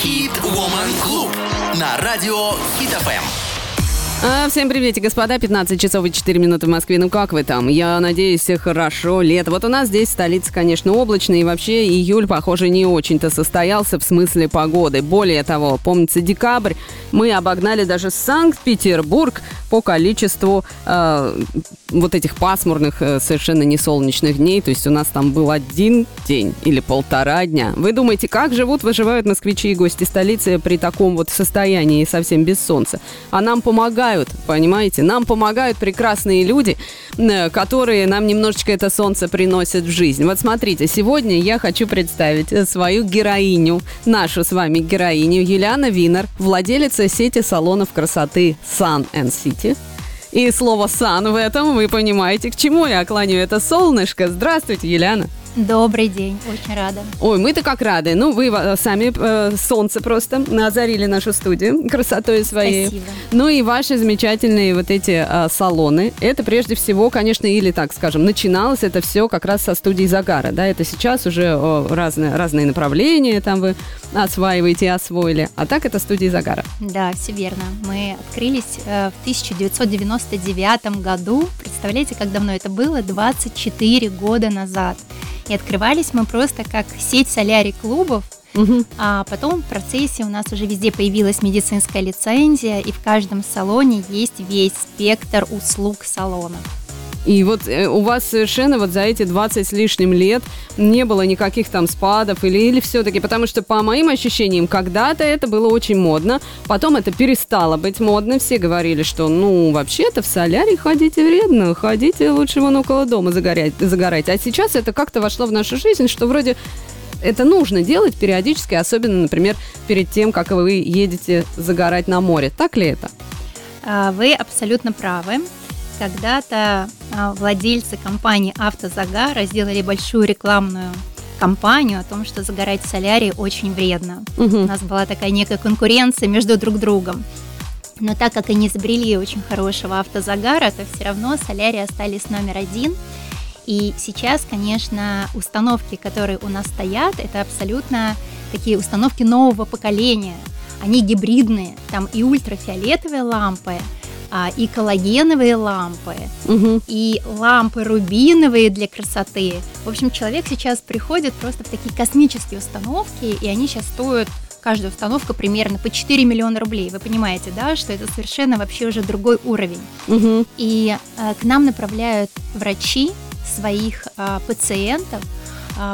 Хит Woman Club на радио Хит ФМ. А, всем привет, господа, 15 часов и 4 минуты в Москве. Ну как вы там? Я надеюсь, все хорошо. Лето. Вот у нас здесь столица, конечно, облачная, и вообще июль, похоже, не очень-то состоялся в смысле погоды. Более того, помнится, декабрь мы обогнали даже Санкт-Петербург по количеству э, вот этих пасмурных, э, совершенно не солнечных дней. То есть у нас там был один день или полтора дня. Вы думаете, как живут, выживают москвичи и гости столицы при таком вот состоянии совсем без солнца? А нам помогают помогают, понимаете? Нам помогают прекрасные люди, э, которые нам немножечко это солнце приносят в жизнь. Вот смотрите, сегодня я хочу представить э, свою героиню, нашу с вами героиню, Юлиана Винер, владелица сети салонов красоты Sun and City. И слово «сан» в этом вы понимаете, к чему я клоню это солнышко. Здравствуйте, Юлиана. Добрый день, очень рада. Ой, мы-то как рады. Ну, вы э, сами э, солнце просто озарили нашу студию красотой своей. Спасибо. Ну и ваши замечательные вот эти э, салоны. Это прежде всего, конечно, или так скажем, начиналось это все как раз со студии Загара, да? Это сейчас уже э, разные, разные направления там вы осваиваете и освоили. А так это студия Загара. Да, все верно. Мы открылись э, в 1999 году. Представляете, как давно это было? 24 года назад. И открывались мы просто как сеть солярий-клубов, Мгм. а потом в процессе у нас уже везде появилась медицинская лицензия, и в каждом салоне есть весь спектр услуг салона. И вот э, у вас совершенно вот за эти 20 с лишним лет не было никаких там спадов или, или все-таки, потому что по моим ощущениям, когда-то это было очень модно, потом это перестало быть модно, все говорили, что ну вообще-то в солярий ходите вредно, ходите лучше вон около дома загорять, загорать. А сейчас это как-то вошло в нашу жизнь, что вроде это нужно делать периодически, особенно, например, перед тем, как вы едете загорать на море. Так ли это? А, Вы абсолютно правы. Когда-то а, владельцы компании «Автозагара» сделали большую рекламную кампанию о том, что загорать в солярии очень вредно. У Мгм. нас была такая некая конкуренция между друг другом. Но так как они изобрели очень хорошего автозагара, то все равно солярии остались номер один. И сейчас, конечно, установки, которые у нас стоят, это абсолютно такие установки нового поколения. Они гибридные, там и ультрафиолетовые лампы, а, и коллагеновые лампы, Мгм. и лампы рубиновые для красоты. В общем, человек сейчас приходит просто в такие космические установки, и они сейчас стоят каждая установка примерно по 4 миллиона рублей. Вы понимаете, да, что это совершенно вообще уже другой уровень. Мгм. И э, к нам направляют врачи своих э, пациентов,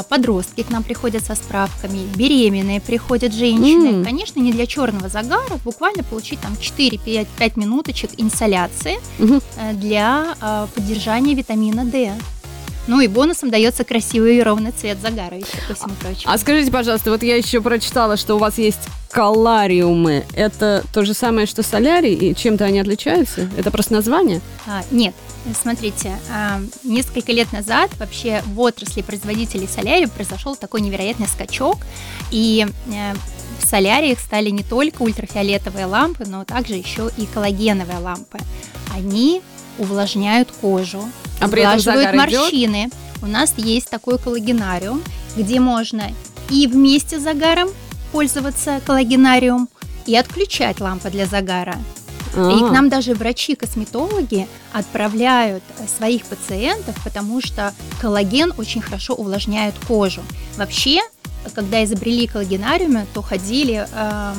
подростки к нам приходят со справками, беременные приходят женщины. М. Конечно, не для черного загара, буквально получить там 4-5 минуточек инсоляции Мгм. э, для э, поддержания витамина D. Ну и бонусом дается красивый и ровный цвет загара еще, ко всему прочему. А скажите, пожалуйста, вот я еще прочитала, что у вас есть коллариумы. Это то же самое, что солярий, и чем-то они отличаются? Это просто название? А, нет, смотрите, а, несколько лет назад вообще в отрасли производителей солярия произошел такой невероятный скачок, и э, в соляриях стали не только ультрафиолетовые лампы, но также еще и коллагеновые лампы. Они увлажняют кожу, А идет? морщины. У нас есть такой коллагенариум, где можно и вместе с загаром пользоваться коллагенариум, и отключать лампы для загара. И А. к нам даже врачи-косметологи отправляют э, своих пациентов, потому что коллаген очень хорошо увлажняет кожу. Вообще, когда изобрели коллагенариумы, то ходили эм,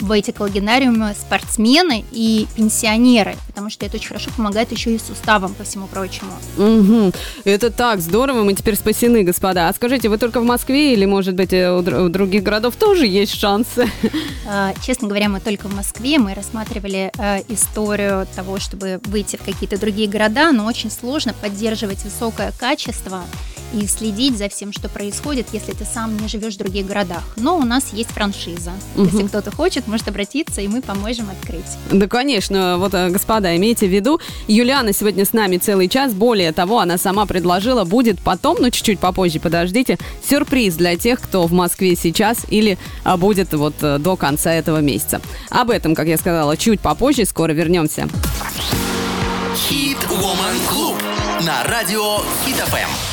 в эти коллагенариумы спортсмены и пенсионеры, потому что это очень хорошо помогает еще и суставам, по всему прочему. Мгм. Это так здорово, мы теперь спасены, господа. А скажите, вы только в Москве или, может быть, э, у др- у других городов тоже есть шансы? Э, Честно говоря, мы только в Москве, мы рассматривали э, историю того, чтобы выйти в какие-то другие города, но очень сложно поддерживать высокое качество и следить за всем, что происходит, если ты сам не живешь в других городах. Но у нас есть франшиза. Если Мгм. кто-то хочет, может обратиться, и мы поможем открыть. Да, конечно. Вот, э, господа, имейте в виду, Юлиана сегодня с нами целый час. Более того, она сама предложила, будет потом, но чуть-чуть попозже, подождите, сюрприз для тех, кто в Москве сейчас или а, будет вот э, до конца этого месяца. Об этом, как я сказала, чуть попозже. Скоро вернемся. Хит Woman Club на радио Хит ФМ.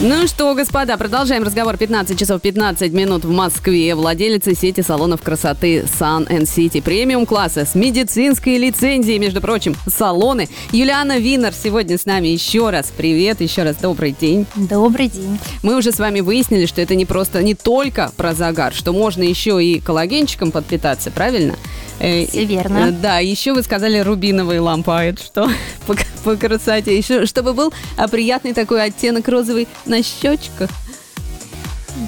Ну что, господа, продолжаем разговор. 15 часов 15 минут в Москве. Владелица сети салонов красоты Sun and City премиум класса с медицинской лицензией, между прочим, салоны. Юлиана Винер сегодня с нами еще раз. Привет, еще раз добрый день. Добрый день. Мы уже с вами выяснили, что это не просто, не только про загар, что можно еще и коллагенчиком подпитаться, правильно? Э, Все верно. Э, да, еще вы сказали рубиновый лампа, это что? по, по красоте. Еще, чтобы был а, приятный такой оттенок розовый на щечках.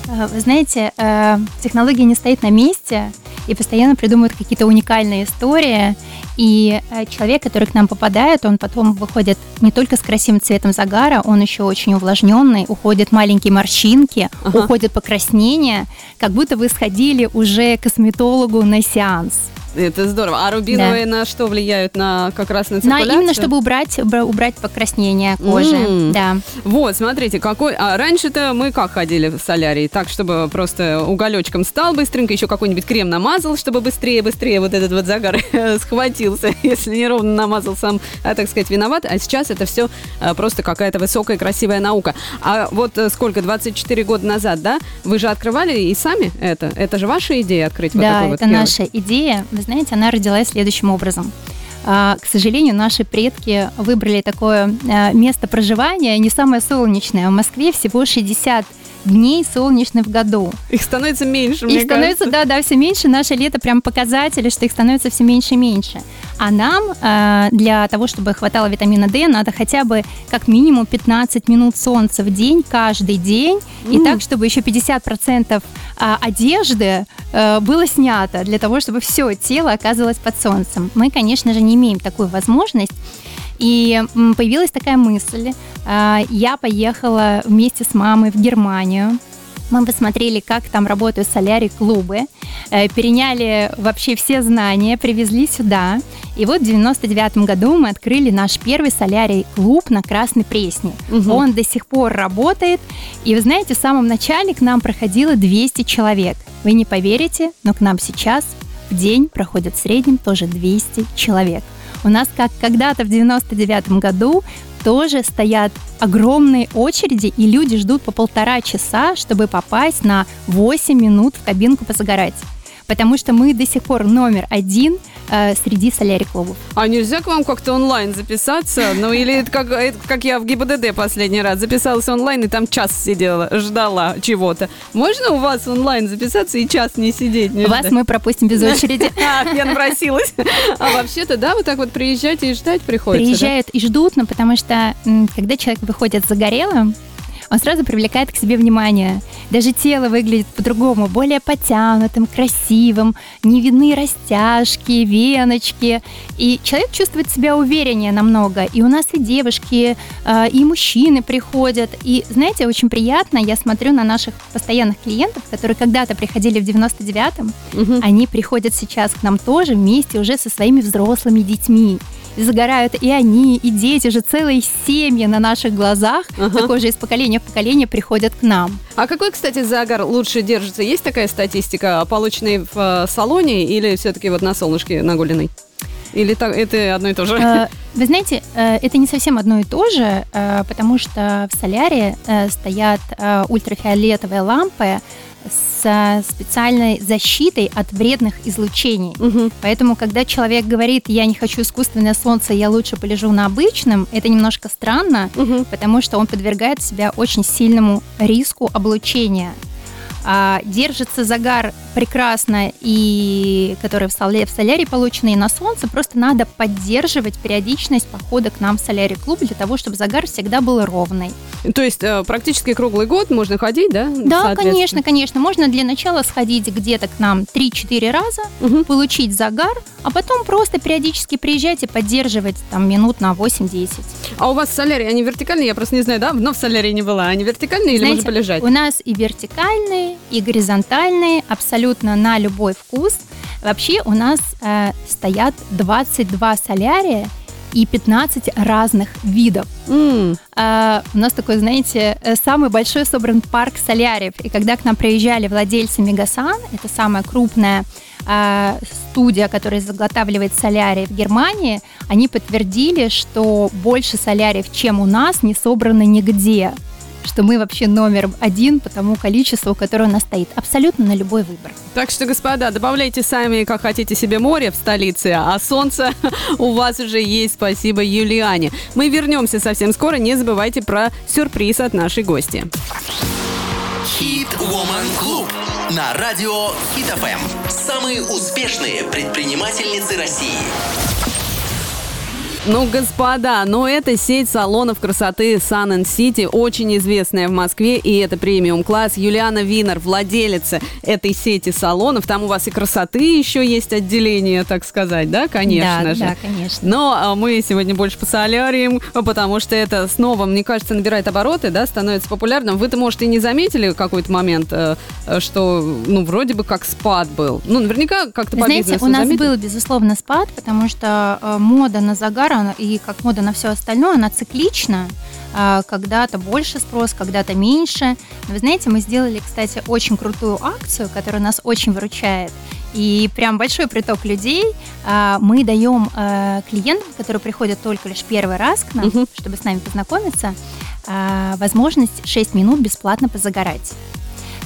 Вы знаете, э, технология не стоит на месте и постоянно придумывают какие-то уникальные истории. И человек, который к нам попадает, он потом выходит не только с красивым цветом загара, он еще очень увлажненный, уходят маленькие морщинки, ага. уходит покраснение, как будто вы сходили уже к косметологу на сеанс. Это здорово. А рубиновые да. на что влияют? На как раз на циркуляцию? На именно, чтобы убрать, убрать покраснение кожи. Mm. Да. Вот, смотрите, какой... А раньше-то мы как ходили в солярий? Так, чтобы просто уголечком стал быстренько, еще какой-нибудь крем намазал, чтобы быстрее-быстрее вот этот вот загар схватился. Если неровно намазал сам, а, так сказать, виноват. А сейчас это все а, просто какая-то высокая красивая наука. А вот э, сколько, 24 года назад, да? Вы же открывали и сами это? Это же ваша идея открыть вот такой вот это наша идея вы знаете, она родилась следующим образом. А, к сожалению, наши предки выбрали такое а, место проживания не самое солнечное. В Москве всего 60 дней солнечных в году. Их становится меньше, Их становится, кажется. да, да, все меньше. Наше лето прям показатели, что их становится все меньше и меньше. А нам э, для того, чтобы хватало витамина D, надо хотя бы как минимум 15 минут солнца в день каждый день. Mm. И так, чтобы еще 50% э, одежды э, было снято для того, чтобы все тело оказывалось под солнцем. Мы, конечно же, не имеем такую возможность. И появилась такая мысль. А, я поехала вместе с мамой в Германию. Мы посмотрели, как там работают солярий-клубы, э, переняли вообще все знания, привезли сюда. И вот в 99 году мы открыли наш первый солярий-клуб на Красной Пресне. Угу. Он до сих пор работает. И вы знаете, в самом начале к нам проходило 200 человек. Вы не поверите, но к нам сейчас в день проходят в среднем тоже 200 человек. У нас, как когда-то в 99 году, тоже стоят огромные очереди, и люди ждут по полтора часа, чтобы попасть на 8 минут в кабинку позагорать. Потому что мы до сих пор номер один э, среди солярий-клубов. А нельзя к вам как-то онлайн записаться? Ну или как, как я в ГИБДД последний раз записалась онлайн и там час сидела, ждала чего-то. Можно у вас онлайн записаться и час не сидеть? Не вас мы пропустим без очереди. Ах, я напросилась. А вообще-то, да, вы так вот приезжаете и ждать приходится? Приезжают и ждут, но потому что когда человек выходит загорелым, он сразу привлекает к себе внимание. Даже тело выглядит по-другому, более потянутым, красивым, не видны растяжки, веночки. И человек чувствует себя увереннее намного. И у нас и девушки, а, и мужчины приходят. И, знаете, очень приятно, я смотрю на наших постоянных клиентов, которые когда-то приходили в 99-м, угу. они приходят сейчас к нам тоже вместе уже со своими взрослыми детьми загорают и они, и дети, уже целые семьи на наших глазах, ага. такой же из поколения в поколение приходят к нам. А какой, кстати, загар лучше держится? Есть такая статистика, полученный в э, салоне или все-таки вот на солнышке нагуленный? Или это одно и то же? Э, вы знаете, э, это не совсем одно и то же, потому что в соляре стоят ультрафиолетовые лампы, с специальной защитой от вредных излучений. Угу. Поэтому, когда человек говорит, я не хочу искусственное солнце, я лучше полежу на обычном, это немножко странно, угу. потому что он подвергает себя очень сильному риску облучения. А, держится загар прекрасно, и который в, соле, в солярии полученный на солнце, просто надо поддерживать периодичность похода к нам в солярий клуб для того, чтобы загар всегда был ровный. То есть э, практически круглый год можно ходить, да? Да, конечно, конечно. Можно для начала сходить где-то к нам 3-4 раза, угу. получить загар, а потом просто периодически приезжать и поддерживать там минут на 8-10. А у вас солярий, они вертикальные? Я просто не знаю, да? Но в солярии не была. Они вертикальные Знаете, или можно полежать? У нас и вертикальные, и горизонтальные, абсолютно на любой вкус. Вообще у нас э, стоят 22 солярия и 15 разных видов. Mm. Uh, у нас такой, знаете, э, самый большой собран парк соляриев. И когда к нам приезжали владельцы Мегасан, это самая крупная uh, студия, которая заготавливает солярий в Германии, они подтвердили, что больше соляриев, чем у нас, не собрано нигде что мы вообще номер один по тому количеству, которое у нас стоит. Абсолютно на любой выбор. Так что, господа, добавляйте сами, как хотите себе море в столице, а солнце у вас уже есть. Спасибо Юлиане. Мы вернемся совсем скоро. Не забывайте про сюрприз от нашей гости. Хит Woman Club на радио Хит ФМ. Самые успешные предпринимательницы России. Ну, господа, но это сеть салонов красоты Sun City, очень известная в Москве, и это премиум-класс. Юлиана Винер, владелица этой сети салонов. Там у вас и красоты еще есть отделение, так сказать, да, конечно да, же. Да, конечно. Но а, мы сегодня больше по соляриям, потому что это снова, мне кажется, набирает обороты, да, становится популярным. Вы-то, может, и не заметили какой-то момент, э, что, ну, вроде бы как спад был. Ну, наверняка как-то по Знаете, у нас заметили. был, безусловно, спад, потому что э, мода на загар она- и как мода на все остальное, она циклична. А, Когда-то больше спрос, когда-то меньше. Но Вы знаете, мы сделали, кстати, очень крутую акцию, которая нас очень выручает. И прям большой приток людей а, мы даем э, клиентам, которые приходят только лишь первый раз к нам, Мгм. чтобы с нами познакомиться, а, возможность 6 минут бесплатно позагорать.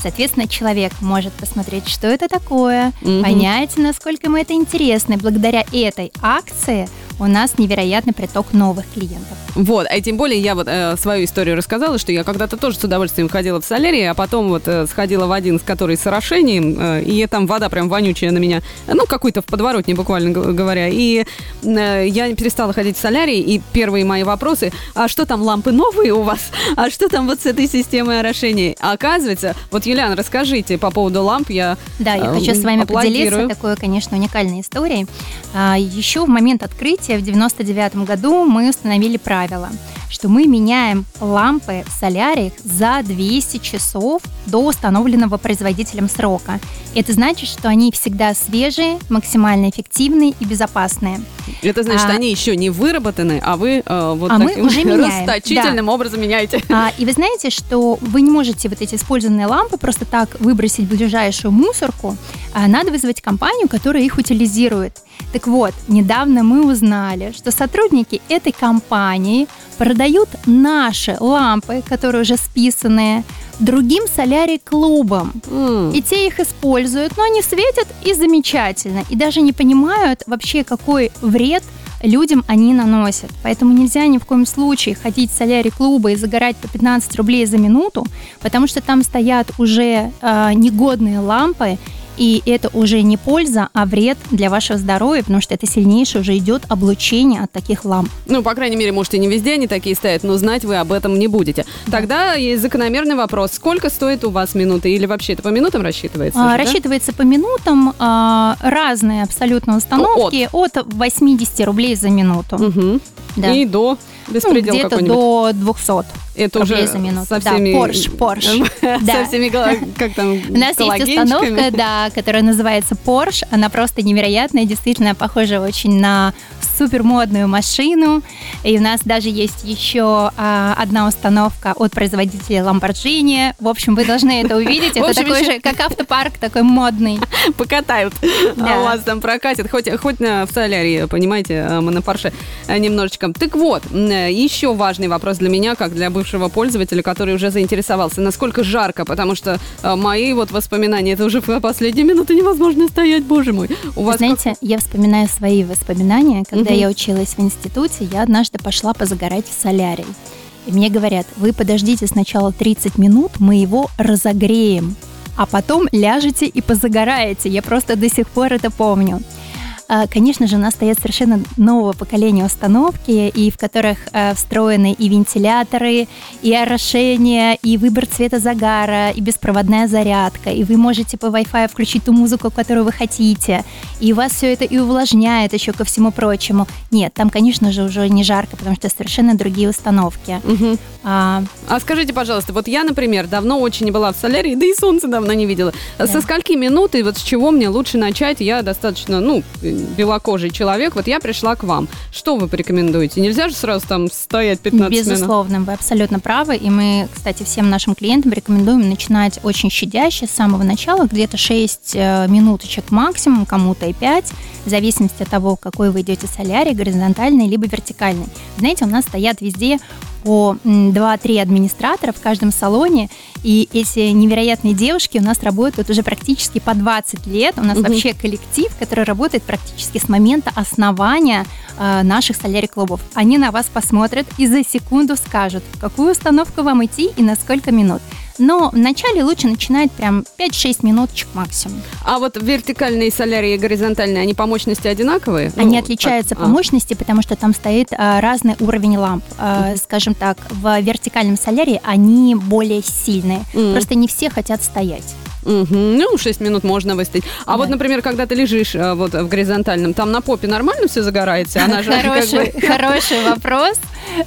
Соответственно, человек может посмотреть, что это такое, Мгм. понять, насколько ему это интересно. И благодаря этой акции у нас невероятный приток новых клиентов. Вот, а тем более я вот э, свою историю рассказала, что я когда-то тоже с удовольствием ходила в солярий, а потом вот э, сходила в один, с который с орошением, э, и там вода прям вонючая на меня, ну, какой-то в подворотне, буквально говоря. И э, я перестала ходить в солярий, и первые мои вопросы, а что там, лампы новые у вас? А что там вот с этой системой орошения? А оказывается, вот, Юлиан, расскажите по поводу ламп, я Да, я э, хочу с вами поделиться такой, конечно, уникальной историей. А, Еще в момент открытия в 99 году мы установили правило, что мы меняем лампы в соляриях за 200 часов до установленного производителем срока. Это значит, что они всегда свежие, максимально эффективные и безопасные. Это значит, А- они еще не выработаны, а вы э, вот А таким уже меняем, расточительным образом меняете. А, и вы знаете, что вы не можете вот эти использованные лампы просто так выбросить в ближайшую мусорку, а надо вызвать компанию, которая их утилизирует. Так вот, недавно мы узнали, что сотрудники этой компании продают наши лампы, которые уже списанные, другим солярий-клубам. М. И те их используют, но они светят и замечательно, и даже не понимают вообще, какой вред людям они наносят. Поэтому нельзя ни в коем случае ходить в солярий-клубы и загорать по 15 рублей за минуту, потому что там стоят уже э, негодные лампы, и это уже не польза, а вред для вашего здоровья, потому что это сильнейшее уже идет облучение от таких ламп. Ну, по крайней мере, может, и не везде они такие стоят, но знать вы об этом не будете. Тогда есть закономерный вопрос. Сколько стоит у вас минуты? Или вообще это по минутам рассчитывается? А, же, да? Рассчитывается по минутам, а, разные абсолютно установки, от 80 рублей за минуту. Мгм. Да. И до Ну, беспредел где-то какой-нибудь. до 200 Это уже за минуту. со Да, всеми... Porsche, Porsche. Со Да. всеми, гла- как там, У нас есть установка, да, которая называется Porsche. Она просто невероятная, действительно похожа очень на супермодную машину. И у нас даже есть еще а, одна установка от производителя Lamborghini. В общем, вы должны это увидеть. Это общем, такой еще- же, как автопарк, такой модный. покатают, Да. а у вас там прокатит, хоть, хоть на, в солярии, понимаете, а Порше э, немножечко. Так вот, еще важный вопрос для меня, как для бывшего пользователя, который уже заинтересовался, насколько жарко, потому что э, мои вот воспоминания, это уже последние минуты невозможно стоять, боже мой. У Вы вас как- знаете, я вспоминаю свои воспоминания. Когда Мгм. я училась в институте, я однажды пошла позагорать в солярий. И мне говорят, вы подождите сначала 30 минут, мы его разогреем, а потом ляжете и позагораете. Я просто до сих пор это помню. А, Конечно же, у нас стоят совершенно нового поколения установки, и в которых э, встроены и вентиляторы, и орошение, и выбор цвета загара, и беспроводная зарядка, и вы можете по Wi-Fi включить ту музыку, которую вы хотите, и у вас все это и увлажняет еще ко всему прочему. Нет, там, конечно же, уже не жарко, потому что совершенно другие установки. Мгм. А, А скажите, пожалуйста, вот я, например, давно очень не была в солярии, да и солнце давно не видела. Со скольки минут и вот с чего мне лучше начать? Я достаточно, ну, белокожий человек, вот я пришла к вам. Что вы порекомендуете? Нельзя же сразу там стоять 15 минут? Безусловно, вы абсолютно правы. И мы, кстати, всем нашим клиентам рекомендуем начинать очень щадяще с самого начала, где-то 6 э, минуточек максимум, кому-то и 5, в зависимости от того, какой вы идете солярий, горизонтальный либо вертикальный. Знаете, у нас стоят везде по 2-3 администратора в каждом салоне, и эти невероятные девушки у нас работают уже практически по 20 лет. У нас угу. вообще коллектив, который работает практически с момента основания э, наших солярий-клубов. Они на вас посмотрят и за секунду скажут, в какую установку вам идти и на сколько минут. Но вначале лучше начинать прям 5-6 минуточек максимум. А вот вертикальные солярии и горизонтальные, они по мощности одинаковые? Они ну, отличаются так, по а. мощности, потому что там стоит а, разный уровень ламп. А, скажем так, в вертикальном солярии они более сильные. Mm. Просто не все хотят стоять. Угу. Ну, 6 минут можно выстоять. А да. вот, например, когда ты лежишь а, вот в горизонтальном, там на попе нормально все загорается? Она же хороший, как бы... хороший вопрос.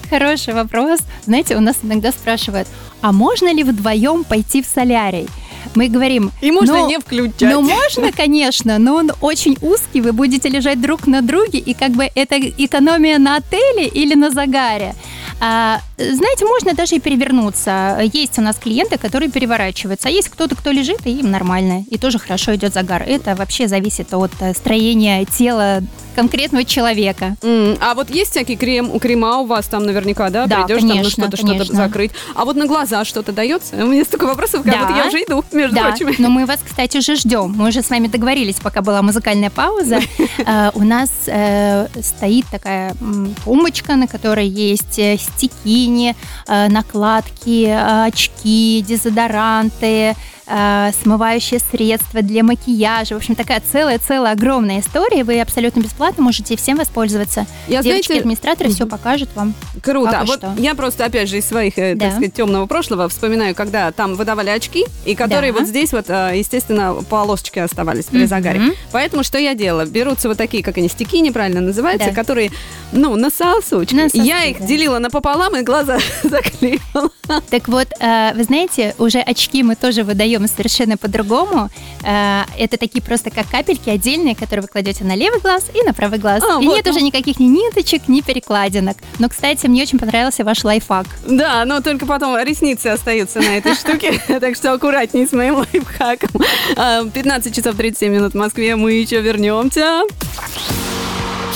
Хороший вопрос. Знаете, у нас иногда спрашивают, а можно ли вдвоем пойти в солярий? Мы говорим... И можно ну, не включать. Ну, можно, конечно, но он очень узкий, вы будете лежать друг на друге, и как бы это экономия на отеле или на загаре. А, знаете, можно даже и перевернуться. Есть у нас клиенты, которые переворачиваются, а есть кто-то, кто лежит, и им нормально, и тоже хорошо идет загар. Это вообще зависит от э, строения тела конкретного человека. Mm, а вот есть всякий крем, крема у вас там наверняка, да? Да, Придешь конечно, там что-то, что-то закрыть. А вот на глаза что-то дается? У меня столько вопросов, как да. будто я уже иду, между да. прочим. но мы вас, кстати, уже ждем. Мы уже с вами договорились, пока была музыкальная пауза. Э, у нас э, стоит такая тумбочка, на которой есть э, стекини, накладки, очки, дезодоранты, э, смывающие средства для макияжа. В общем, такая целая-целая огромная история. Вы абсолютно бесплатно можете всем воспользоваться. Я, Девочки, знаете, администраторы все покажут вам. Круто. Вот что. я просто, опять же, из своих, э, да. так сказать, темного прошлого вспоминаю, когда там выдавали очки, и которые да. вот здесь вот, э, естественно, полосочки оставались при mm-hmm. загаре. Поэтому что я делала? Берутся вот такие, как они, стеки неправильно называются, да. которые, ну, на сосочки. На сосочки я их да. делила напополам и глаза заклеила. Так вот, э, вы знаете, уже очки мы тоже выдаем даем совершенно по-другому. Э, это такие просто как капельки отдельные, которые вы кладете на левый глаз и на правый глаз. А, и вот, нет ну... уже никаких ни ниточек, ни перекладинок. Но, кстати, мне очень понравился ваш лайфхак. Да, но только потом ресницы остаются на этой штуке, так что аккуратней с моим лайфхаком. 15 а, часов 37 минут в Москве, мы еще вернемся.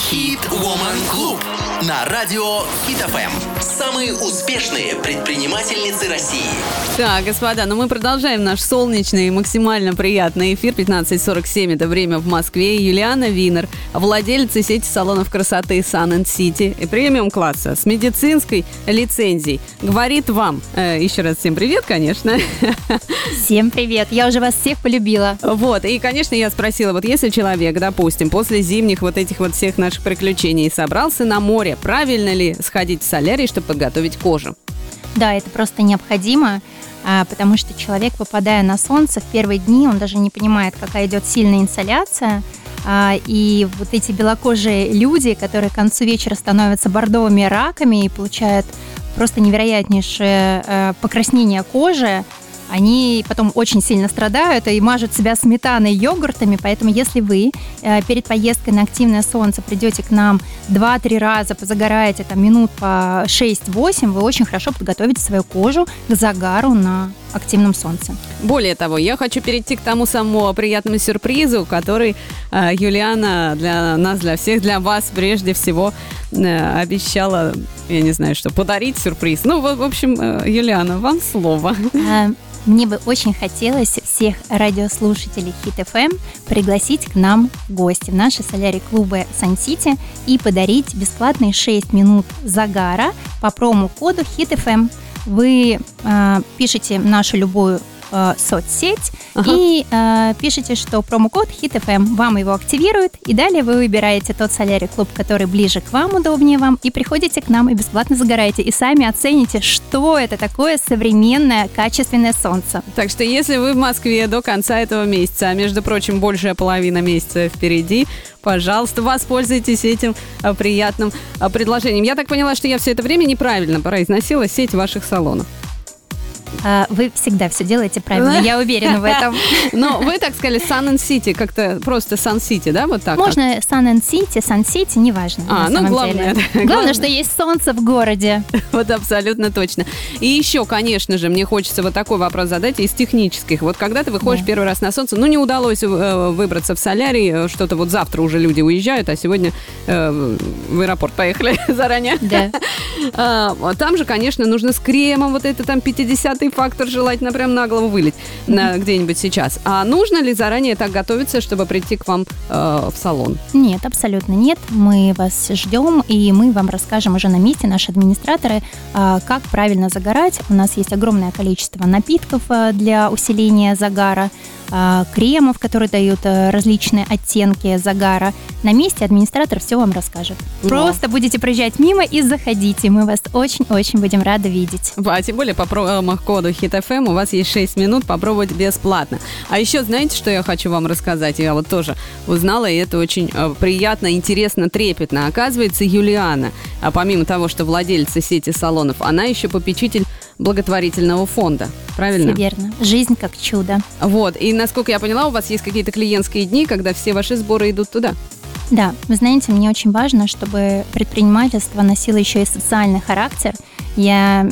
Хит Woman Клуб на радио Хит ФМ. Самые успешные предпринимательницы России. Так, господа, ну мы продолжаем наш солнечный и максимально приятный эфир. 15.47 это время в Москве. Юлиана Винер, владелица сети салонов красоты Sun City и премиум класса с медицинской лицензией. Говорит вам, э, еще раз всем привет, конечно. Всем привет, я уже вас всех полюбила. Вот, и, конечно, я спросила, вот если человек, допустим, после зимних вот этих вот всех наших приключений собрался на море, правильно ли сходить в солярий, чтобы подготовить кожу? Да, это просто необходимо, а, потому что человек, попадая на солнце, в первые дни он даже не понимает, какая идет сильная инсоляция, а, и вот эти белокожие люди, которые к концу вечера становятся бордовыми раками и получают просто невероятнейшее э, покраснение кожи, они потом очень сильно страдают и мажут себя сметаной и йогуртами, поэтому если вы э, перед поездкой на активное солнце придете к нам 2-3 раза, позагораете там минут по 6-8, вы очень хорошо подготовите свою кожу к загару на активном солнце. Более того, я хочу перейти к тому самому приятному сюрпризу, который э, Юлиана для нас, для всех, для вас прежде всего э, обещала, я не знаю что, подарить сюрприз. Ну, в, в общем, э, Юлиана, вам слово. Э, мне бы очень хотелось всех радиослушателей Хит FM пригласить к нам в гости в наши солярий-клубы Сан-Сити и подарить бесплатные 6 минут загара по промокоду Хит FM. Вы э, пишете нашу любую э, соцсеть ага. и э, пишите, что промокод HitFM вам его активирует, и далее вы выбираете тот солярий клуб, который ближе к вам, удобнее вам, и приходите к нам и бесплатно загораете, и сами оцените, что это такое современное качественное солнце. Так что если вы в Москве до конца этого месяца, а между прочим, большая половина месяца впереди, пожалуйста, воспользуйтесь этим а, приятным а, предложением. Я так поняла, что я все это время неправильно произносила сеть ваших салонов. А, Вы всегда все делаете правильно, я уверена в этом. Но вы так сказали Sun and City, как-то просто Sun City, да, вот так? Можно Sun and City, Sun City, неважно. А, ну, главное, деле. главное. Что есть солнце в городе. Вот абсолютно точно. И еще, конечно же, мне хочется вот такой вопрос задать из технических. Вот когда ты выходишь Да. первый раз на солнце, ну не удалось э, выбраться в солярий, э, что-то вот завтра уже люди уезжают, а сегодня э, в аэропорт поехали заранее. Да. А, там же, конечно, нужно с кремом вот это там 50-й фактор желательно прям на голову вылить на, где-нибудь сейчас. А нужно ли заранее так готовиться, чтобы прийти к вам э, в салон? Нет, абсолютно нет. Мы вас ждем, и мы вам расскажем уже на месте, наши администраторы, а, как правильно загорать. У нас есть огромное количество напитков а, для усиления загара, кремов, которые дают а, различные оттенки загара. На месте администратор все вам расскажет. О. Просто будете проезжать мимо и заходите. Мы вас очень-очень будем рады видеть. А тем более по промокоду HitFM у вас есть 6 минут попробовать бесплатно. А еще знаете, что я хочу вам рассказать? Я вот тоже узнала, и это очень э, приятно, интересно, трепетно. Оказывается, Юлиана, а помимо того, что владельца сети салонов, она еще попечитель благотворительного фонда. Правильно? Все верно. Жизнь как чудо. Вот. И насколько я поняла, у вас есть какие-то клиентские дни, когда все ваши сборы идут туда. Да, вы знаете, мне очень важно, чтобы предпринимательство носило еще и социальный характер. Я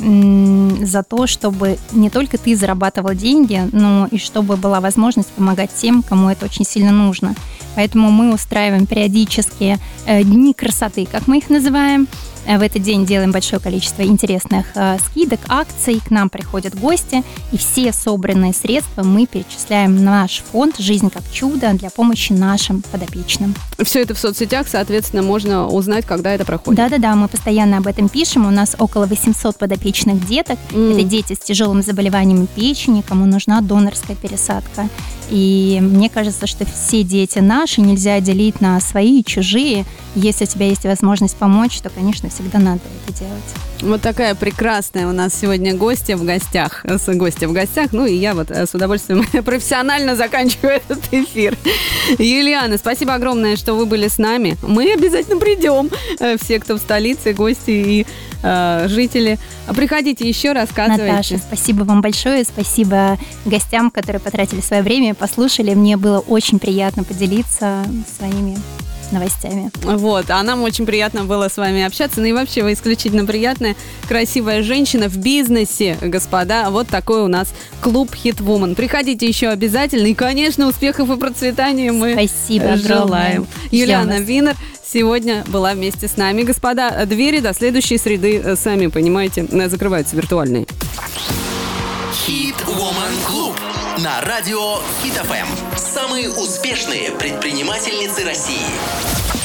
за то, чтобы не только ты зарабатывал деньги, но и чтобы была возможность помогать тем, кому это очень сильно нужно. Поэтому мы устраиваем периодически э, дни красоты, как мы их называем. Э, В этот день делаем большое количество интересных э, скидок, акций. К нам приходят гости, и все собранные средства мы перечисляем в наш фонд «Жизнь как чудо» для помощи нашим подопечным. Все это в соцсетях, соответственно, можно узнать, когда это проходит. Да-да-да, мы постоянно об этом пишем. У нас около 800 подопечных деток. М. Это дети с тяжелым заболеванием печени, кому нужна донорская пересадка. И мне кажется, что все дети наши нельзя делить на свои и чужие. Если у тебя есть возможность помочь, то, конечно, всегда надо это делать. Вот такая прекрасная у нас сегодня гостья в гостях. С гостя в гостях. Ну и я вот э, с удовольствием профессионально заканчиваю этот эфир. Юлиана, спасибо огромное, что вы были с нами. Мы обязательно придем. Э, Все, кто в столице, гости и э, жители. Приходите еще, рассказывайте. Наташа, спасибо вам большое. Спасибо гостям, которые потратили свое время, послушали. Мне было очень приятно поделиться своими новостями. Вот, а нам очень приятно было с вами общаться. Ну и вообще вы исключительно приятная, красивая женщина в бизнесе, господа. Вот такой у нас клуб Хитвумен. Приходите еще обязательно. И, конечно, успехов и процветания мы Спасибо желаем. огромное. Юлиана. Винер сегодня была вместе с нами. Господа, двери до следующей среды, э, сами понимаете, э, закрываются виртуальные. Хит Woman Клуб на радио Хит ФМ. Самые успешные предпринимательницы России.